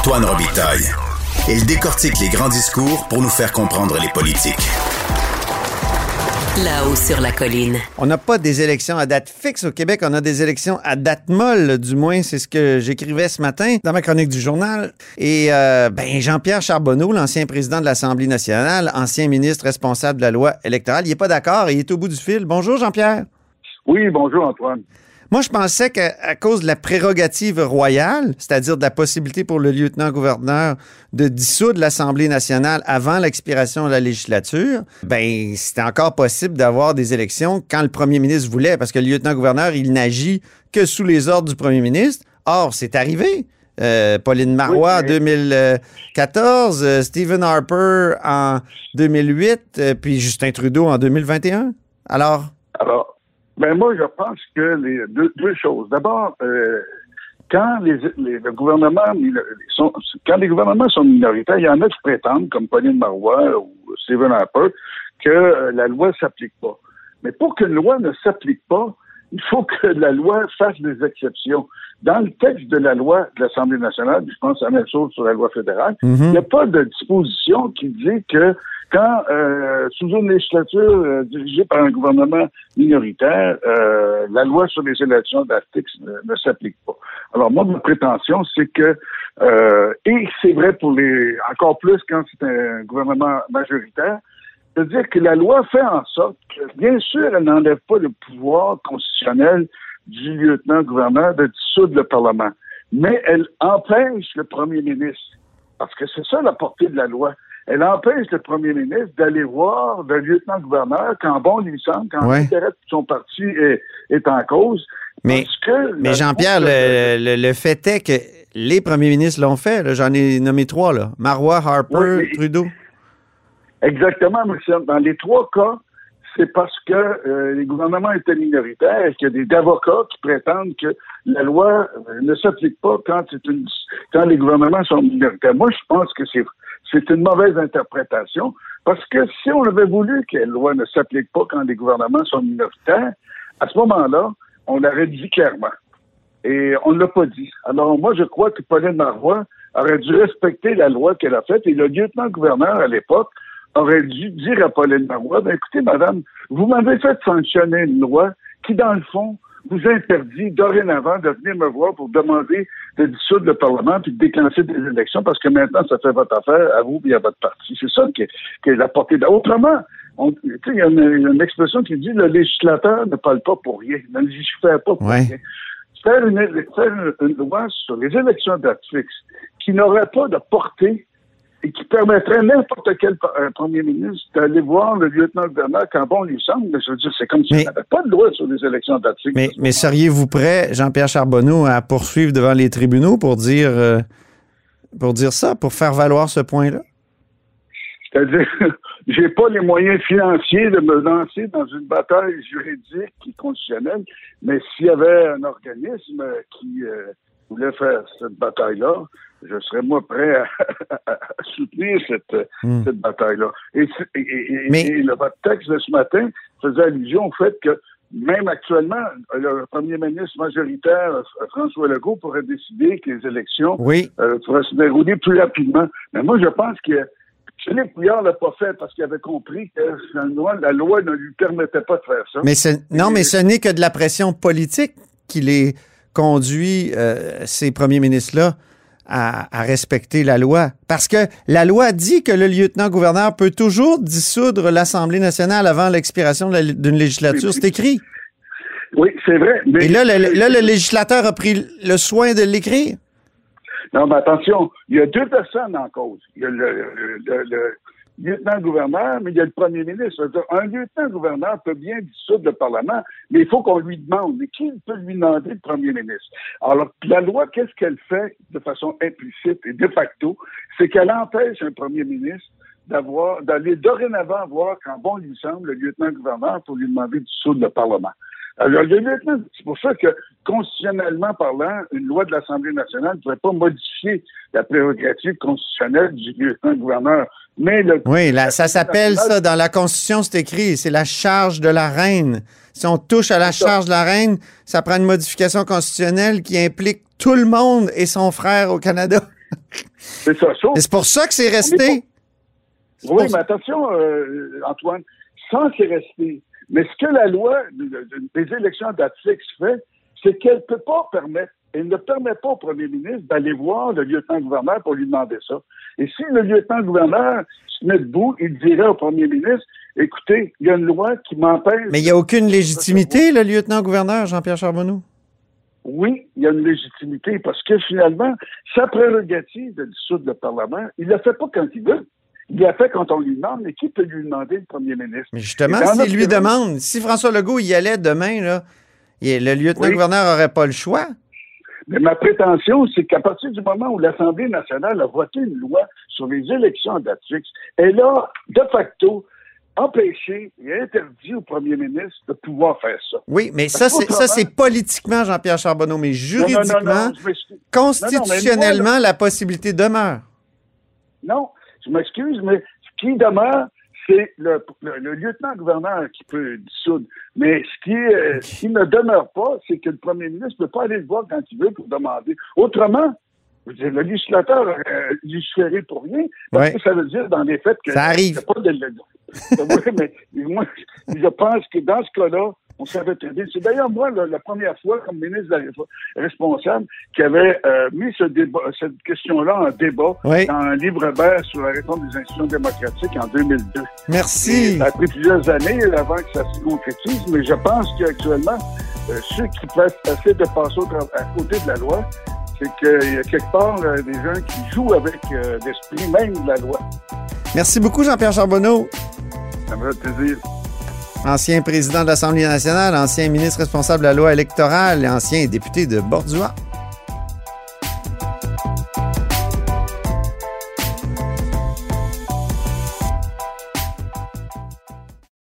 Antoine Robitaille. Il décortique les grands discours pour nous faire comprendre les politiques. Là-haut sur la colline. On n'a pas des élections à date fixe au Québec, on a des élections à date molle, du moins c'est ce que j'écrivais ce matin dans ma chronique du journal. Et euh, ben Jean-Pierre Charbonneau, l'ancien président de l'Assemblée nationale, ancien ministre responsable de la loi électorale, il est pas d'accord et il est au bout du fil. Bonjour Jean-Pierre. Oui, bonjour Antoine. Moi, je pensais qu'à cause de la prérogative royale, c'est-à-dire de la possibilité pour le lieutenant-gouverneur de dissoudre l'Assemblée nationale avant l'expiration de la législature, ben c'était encore possible d'avoir des élections quand le premier ministre voulait, parce que le lieutenant-gouverneur, il n'agit que sous les ordres du premier ministre. Or, c'est arrivé. Euh, Pauline Marois en 2014, euh, Stephen Harper en 2008, euh, puis Justin Trudeau en 2021. Alors? Alors, ben moi, je pense que les deux, deux choses. D'abord, euh, quand les, les le gouvernement sont, quand les gouvernements sont minoritaires, il y en a qui prétendent, comme Pauline Marois ou Stephen Harper, que euh, la loi s'applique pas. Mais pour qu'une loi ne s'applique pas, il faut que la loi fasse des exceptions. Dans le texte de la loi de l'Assemblée nationale, je pense à la même chose sur la loi fédérale, il n'y a pas de disposition qui dit que quand, euh, sous une législature euh, dirigée par un gouvernement minoritaire, euh, la loi sur les élections d'articles ne, s'applique pas. Alors moi, ma prétention, c'est que, et c'est vrai pour les, encore plus quand c'est un gouvernement majoritaire, c'est-à-dire que la loi fait en sorte que, bien sûr, elle n'enlève pas le pouvoir constitutionnel du lieutenant-gouverneur de dissoudre le Parlement, mais elle empêche le premier ministre, parce que c'est ça la portée de la loi elle empêche le premier ministre d'aller voir le lieutenant-gouverneur quand bon lui semble, quand l'intérêt de son parti est, en cause. Mais, mais Jean-Pierre, le, fait est que les premiers ministres l'ont fait. J'en ai nommé trois. Là. Marois, Harper, Trudeau. Exactement, monsieur. Dans les trois cas, c'est parce que euh, les gouvernements étaient minoritaires et qu'il y a des avocats qui prétendent que la loi euh, ne s'applique pas quand, une, quand les gouvernements sont minoritaires. Moi, je pense que c'est c'est une mauvaise interprétation parce que si on avait voulu que la loi ne s'applique pas quand les gouvernements sont minoritaires, à ce moment-là, on l'aurait dit clairement. Et on ne l'a pas dit. Alors moi, je crois que Pauline Marois aurait dû respecter la loi qu'elle a faite et le lieutenant-gouverneur à l'époque aurait dû dire à Pauline Marois, ben, écoutez, madame, vous m'avez fait sanctionner une loi qui, dans le fond, vous interdit dorénavant de venir me voir pour demander de dissoudre le Parlement puis de déclencher des élections parce que maintenant, ça fait votre affaire à vous et à votre parti. C'est ça qui est, la portée. Autrement, il y a une, expression qui dit le législateur ne parle pas pour rien, ne légifère pas pour rien. Faire une, faire une, loi sur les élections d'articles qui n'aurait pas de portée et qui permettrait n'importe quel euh, premier ministre d'aller voir le lieutenant-gouverneur quand bon lui semble. Je veux dire, c'est comme si on n'avait pas de loi sur les élections d'articles. Mais, mais seriez-vous prêt, Jean-Pierre Charbonneau, à poursuivre devant les tribunaux pour dire, euh, pour dire ça, pour faire valoir ce point-là? C'est-à-dire, j'ai pas les moyens financiers de me lancer dans une bataille juridique qui constitutionnelle, mais s'il y avait un organisme qui euh, voulait faire cette bataille-là, je serais moi prêt à, soutenir cette, hmm. cette bataille-là. Et, le, votre texte de ce matin faisait allusion au fait que même actuellement, le premier ministre majoritaire, François Legault, pourrait décider que les élections euh, pourraient se dérouler plus rapidement. Mais moi, je pense que Philippe Couillard l'a pas fait parce qu'il avait compris que la loi, la loi, ne lui permettait pas de faire ça. Mais non, mais ce n'est que de la pression politique qui les conduit, euh, ces premiers ministres-là, à, respecter la loi. Parce que la loi dit que le lieutenant-gouverneur peut toujours dissoudre l'Assemblée nationale avant l'expiration d'une législature. C'est écrit. Oui, c'est vrai. Mais... Et là le, législateur a pris le soin de l'écrire. Non, mais attention, il y a deux personnes en cause. Il y a le, lieutenant-gouverneur, mais il y a le premier ministre. Un lieutenant-gouverneur peut bien dissoudre le Parlement, mais il faut qu'on lui demande. Mais qui peut lui demander le premier ministre? Alors, la loi, qu'est-ce qu'elle fait de façon implicite et de facto? C'est qu'elle empêche un premier ministre d'avoir, d'aller dorénavant voir quand bon lui semble le lieutenant-gouverneur pour lui demander de dissoudre le Parlement. Alors, c'est pour ça que, constitutionnellement parlant, une loi de l'Assemblée nationale ne pourrait pas modifier la prérogative constitutionnelle du lieutenant-gouverneur. Mais le, oui, ça s'appelle ça, dans la Constitution, c'est écrit, c'est la charge de la reine. Si on touche à la charge de la reine, ça prend une modification constitutionnelle qui implique tout le monde et son frère au Canada. C'est ça. C'est pour ça que c'est resté. Oui, mais attention, euh, Antoine, sans c'est resté. Mais ce que la loi de- de- des élections d'Atfix fait, c'est qu'elle ne peut pas permettre, elle ne permet pas au premier ministre d'aller voir le lieutenant-gouverneur pour lui demander ça. Et si le lieutenant-gouverneur se met debout, il dirait au premier ministre, écoutez, il y a une loi qui m'empêche... Mais il n'y a aucune légitimité, le lieutenant-gouverneur Jean-Pierre Charbonneau. Oui, il y a une légitimité parce que finalement, sa prérogative de dissoudre le Parlement, il ne la fait pas quand il veut. Il l'a fait quand on lui demande, mais qui peut lui demander le premier ministre? Mais justement, s'il lui demande, si François Legault y allait demain, là, le lieutenant-gouverneur n'aurait pas le choix. Mais ma prétention, c'est qu'à partir du moment où l'Assemblée nationale a voté une loi sur les élections d'Atrix, elle a, de facto, empêché et interdit au premier ministre de pouvoir faire ça. Oui, mais ça, Parce c'est, ça, qu'autrement- c'est politiquement, Jean-Pierre Charbonneau, mais juridiquement, non, non, non, je m'excuse. constitutionnellement, la possibilité demeure. Non, je m'excuse, mais ce qui demeure, c'est le, le- le lieutenant-gouverneur qui peut dissoudre. Mais ce qui, est- euh, ce qui ne demeure pas, c'est que le premier ministre ne peut pas aller le voir quand il veut pour demander. Autrement, le législateur euh, légiféré pour rien, parce Ouais. que ça veut dire dans les faits que Ça arrive. pas de Oui, mais moi, je pense que dans ce cas-là, on savait très bien. C'est d'ailleurs moi la, la première fois, comme ministre de la Réfo- responsable, qui avait euh, mis ce débat, cette question-là en débat Oui. dans un livre vert sur la réforme des institutions démocratiques en 2002. Et Merci. Ça a pris plusieurs années avant que ça se concrétise, mais je pense qu'actuellement, euh, ceux qui peuvent essayer de passer à côté de la loi, c'est qu'il y a quelque part euh, des gens qui jouent avec l'esprit même de la loi. Merci beaucoup, Jean-Pierre Charbonneau, Ça me fait plaisir. Ancien président de l'Assemblée nationale, ancien ministre responsable de la loi électorale ancien député de Bordua.